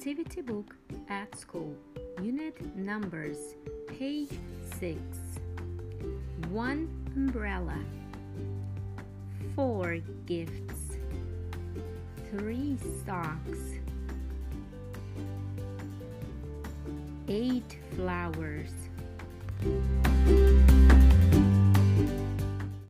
Activity book at School, Unit Numbers, page 6. 1 umbrella, 4 gifts, 3 socks, 8 flowers.